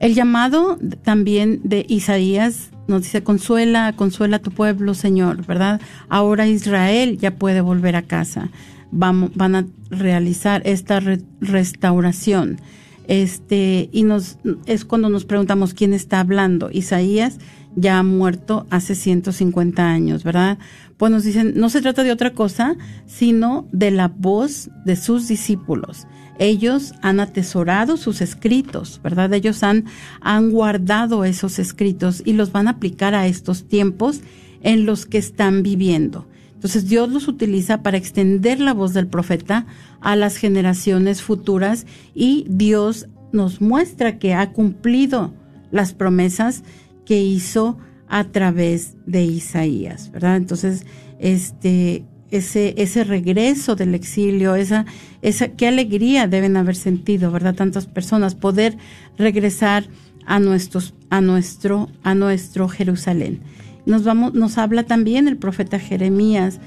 El llamado también de Isaías nos dice, consuela, consuela a tu pueblo, Señor, ¿verdad? Ahora Israel ya puede volver a casa. Vamos, van a realizar esta restauración. Este, y nos, es cuando nos preguntamos quién está hablando. Isaías ya ha muerto hace 150 años, ¿verdad? Pues nos dicen, no se trata de otra cosa, sino de la voz de sus discípulos ellos han atesorado sus escritos, ¿verdad? Ellos han, han guardado esos escritos y los van a aplicar a estos tiempos en los que están viviendo. Entonces Dios los utiliza para extender la voz del profeta a las generaciones futuras y Dios nos muestra que ha cumplido las promesas que hizo a través de Isaías, ¿verdad? Entonces, este, ese, ese regreso del exilio, esa, esa, qué alegría deben haber sentido, ¿verdad? Tantas personas, poder regresar a nuestros, a nuestro, a nuestro Jerusalén. Nos vamos, nos habla también el profeta Jeremías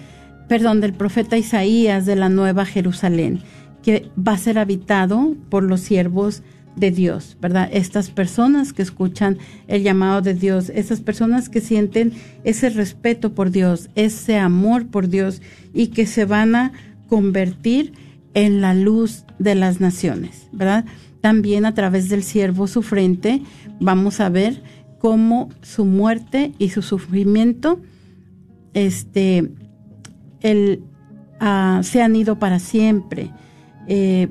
perdón, del profeta Isaías de la Nueva Jerusalén, que va a ser habitado por los siervos de Dios, ¿verdad? Estas personas que escuchan el llamado de Dios, esas personas que sienten ese respeto por Dios, ese amor por Dios y que se van a convertir en la luz de las naciones, ¿verdad? También a través del siervo sufrente vamos a ver cómo su muerte y su sufrimiento este, el, ah, se han ido para siempre. Eh,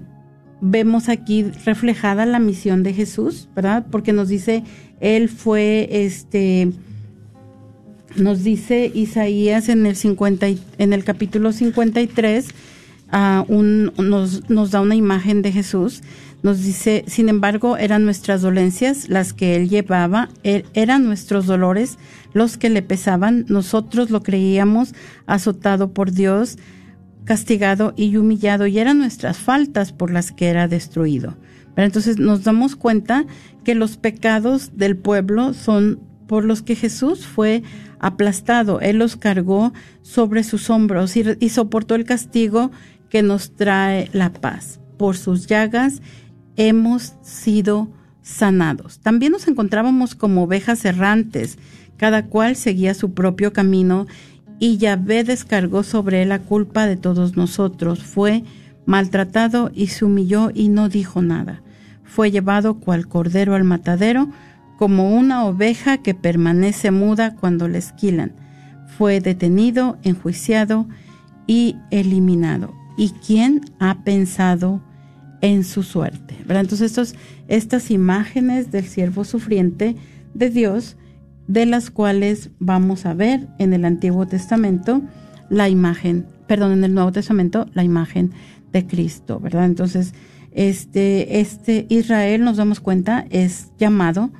vemos aquí reflejada la misión de Jesús, ¿verdad? Porque nos dice, Él fue, este, nos dice Isaías en el, 50, en el capítulo 53, uh, un, nos, nos da una imagen de Jesús. Nos dice, sin embargo, eran nuestras dolencias las que él llevaba, er, eran nuestros dolores los que le pesaban, nosotros lo creíamos azotado por Dios, castigado y humillado, y eran nuestras faltas por las que era destruido. Pero entonces nos damos cuenta que los pecados del pueblo son por los que Jesús fue aplastado. Él los cargó sobre sus hombros y, soportó el castigo que nos trae la paz. Por sus llagas hemos sido sanados. También nos encontrábamos como ovejas errantes cada cual seguía su propio camino y Yahvé descargó sobre él la culpa de todos nosotros. Fue maltratado y se humilló y no dijo nada. Fue llevado cual cordero al matadero, como una oveja que permanece muda cuando le esquilan. Fue detenido, enjuiciado y eliminado. ¿Y quién ha pensado en su suerte? Entonces estos, estas imágenes del siervo sufriente de Dios de las cuales vamos a ver en el Antiguo Testamento la imagen, perdón, en el Nuevo Testamento la imagen de Cristo, ¿verdad? Entonces, este, este Israel, nos damos cuenta, es llamado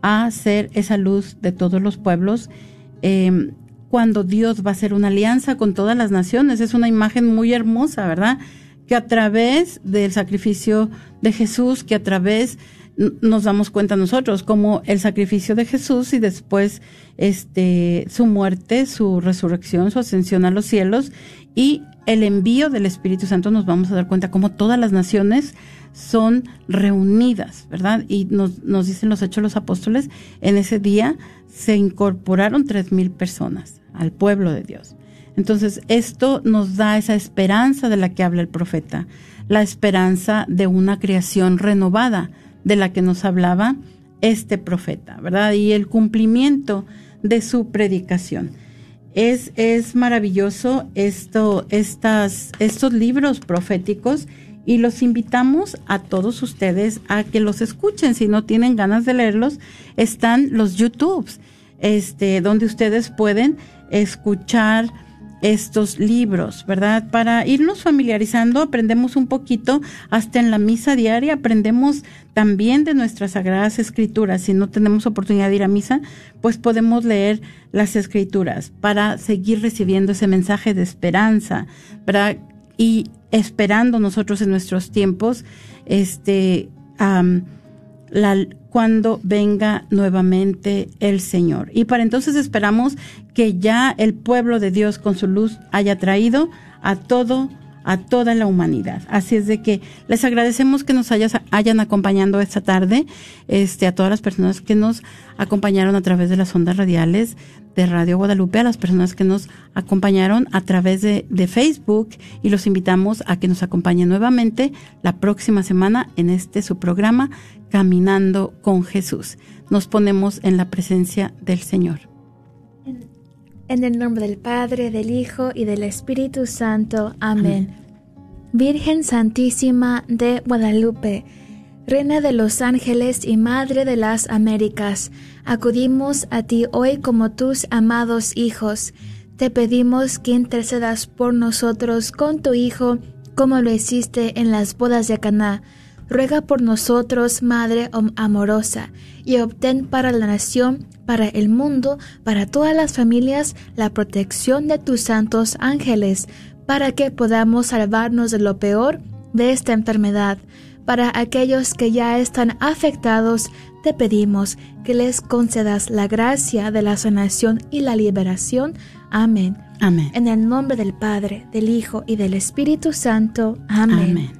a ser esa luz de todos los pueblos. Em, cuando Dios va a hacer una alianza con todas las naciones, es una imagen muy hermosa, ¿verdad? Que a través del sacrificio de Jesús, que a través nos damos cuenta nosotros como el sacrificio de Jesús y después este su muerte, su resurrección, su ascensión a los cielos y el envío del Espíritu Santo nos vamos a dar cuenta como todas las naciones son reunidas, ¿verdad? Y nos, nos dicen los hechos los apóstoles, en ese día se incorporaron tres mil personas al pueblo de Dios. Entonces, esto nos da esa esperanza de la que habla el profeta, la esperanza de una creación renovada, de la que nos hablaba este profeta, ¿verdad? Y el cumplimiento de su predicación. Es, es maravilloso esto, estas, estos libros proféticos y los invitamos a todos ustedes a que los escuchen. Si no tienen ganas de leerlos, están los YouTubes, este, donde ustedes pueden escuchar estos libros, ¿verdad? Para irnos familiarizando, aprendemos un poquito, hasta en la misa diaria, aprendemos también de nuestras sagradas escrituras. Si no tenemos oportunidad de ir a misa, pues podemos leer las escrituras para seguir recibiendo ese mensaje de esperanza, ¿verdad? Y esperando nosotros en nuestros tiempos, este, la, cuando venga nuevamente el Señor. Y para entonces esperamos que ya el pueblo de Dios con su luz haya traído a todo a toda la humanidad. Así es de que les agradecemos que nos hayas, hayan acompañado esta tarde, este, a todas las personas que nos acompañaron a través de las ondas radiales de Radio Guadalupe, a las personas que nos acompañaron a través de, de Facebook y los invitamos a que nos acompañen nuevamente la próxima semana en este su programa Caminando con Jesús. Nos ponemos en la presencia del Señor. En el nombre del Padre, del Hijo y del Espíritu Santo. Amén. Virgen Santísima de Guadalupe, Reina de los ángeles y Madre de las Américas, acudimos a ti hoy como tus amados hijos. Te pedimos que intercedas por nosotros con tu Hijo, como lo hiciste en las bodas de Caná ruega por nosotros, Madre amorosa, y obtén para la nación, para el mundo, para todas las familias, la protección de tus santos ángeles, para que podamos salvarnos de lo peor de esta enfermedad. Para aquellos que ya están afectados, te pedimos que les concedas la gracia de la sanación y la liberación. Amén. Amén. En el nombre del Padre, del Hijo y del Espíritu Santo. Amén. Amén.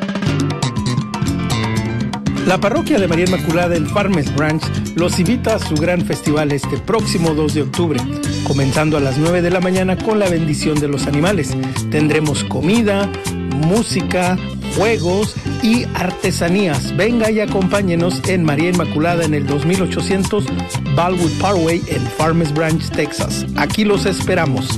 La parroquia de María Inmaculada en Farmers Branch los invita a su gran festival este próximo 2 de octubre, comenzando a las 9 de la mañana con la bendición de los animales. Tendremos comida, música, juegos y artesanías. Venga y acompáñenos en María Inmaculada en el 2800 Baldwin Parkway en Farmers Branch, Texas. Aquí los esperamos.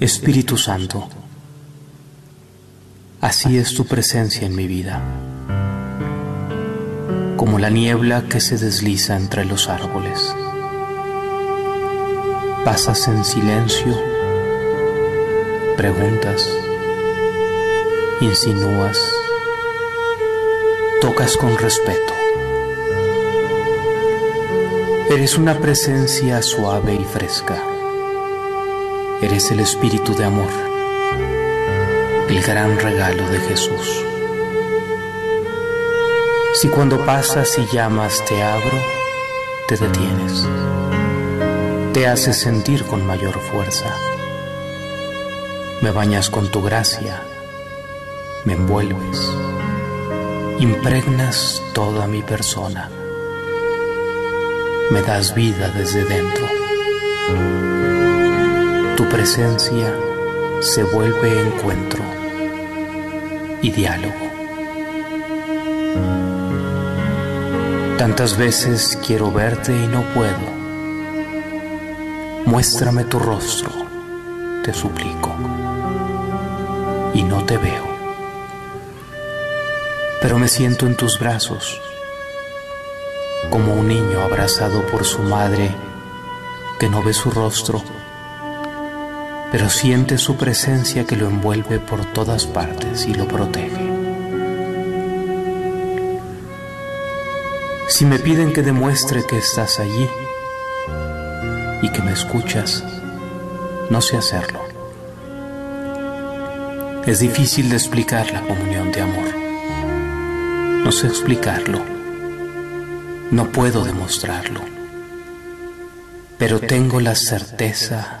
Espíritu Santo, así es tu presencia en mi vida, como la niebla que se desliza entre los árboles. Pasas en silencio, preguntas, insinúas, tocas con respeto. Eres una presencia suave y fresca. Eres el Espíritu de amor, el gran regalo de Jesús. Si cuando pasas y llamas te abro, te detienes, te haces sentir con mayor fuerza, me bañas con tu gracia, me envuelves, impregnas toda mi persona, me das vida desde dentro presencia se vuelve encuentro y diálogo. Tantas veces quiero verte y no puedo. Muéstrame tu rostro, te suplico, y no te veo. Pero me siento en tus brazos, como un niño abrazado por su madre que no ve su rostro pero siente su presencia que lo envuelve por todas partes y lo protege. Si me piden que demuestre que estás allí y que me escuchas, no sé hacerlo. Es difícil de explicar la comunión de amor. No sé explicarlo. No puedo demostrarlo. Pero tengo la certeza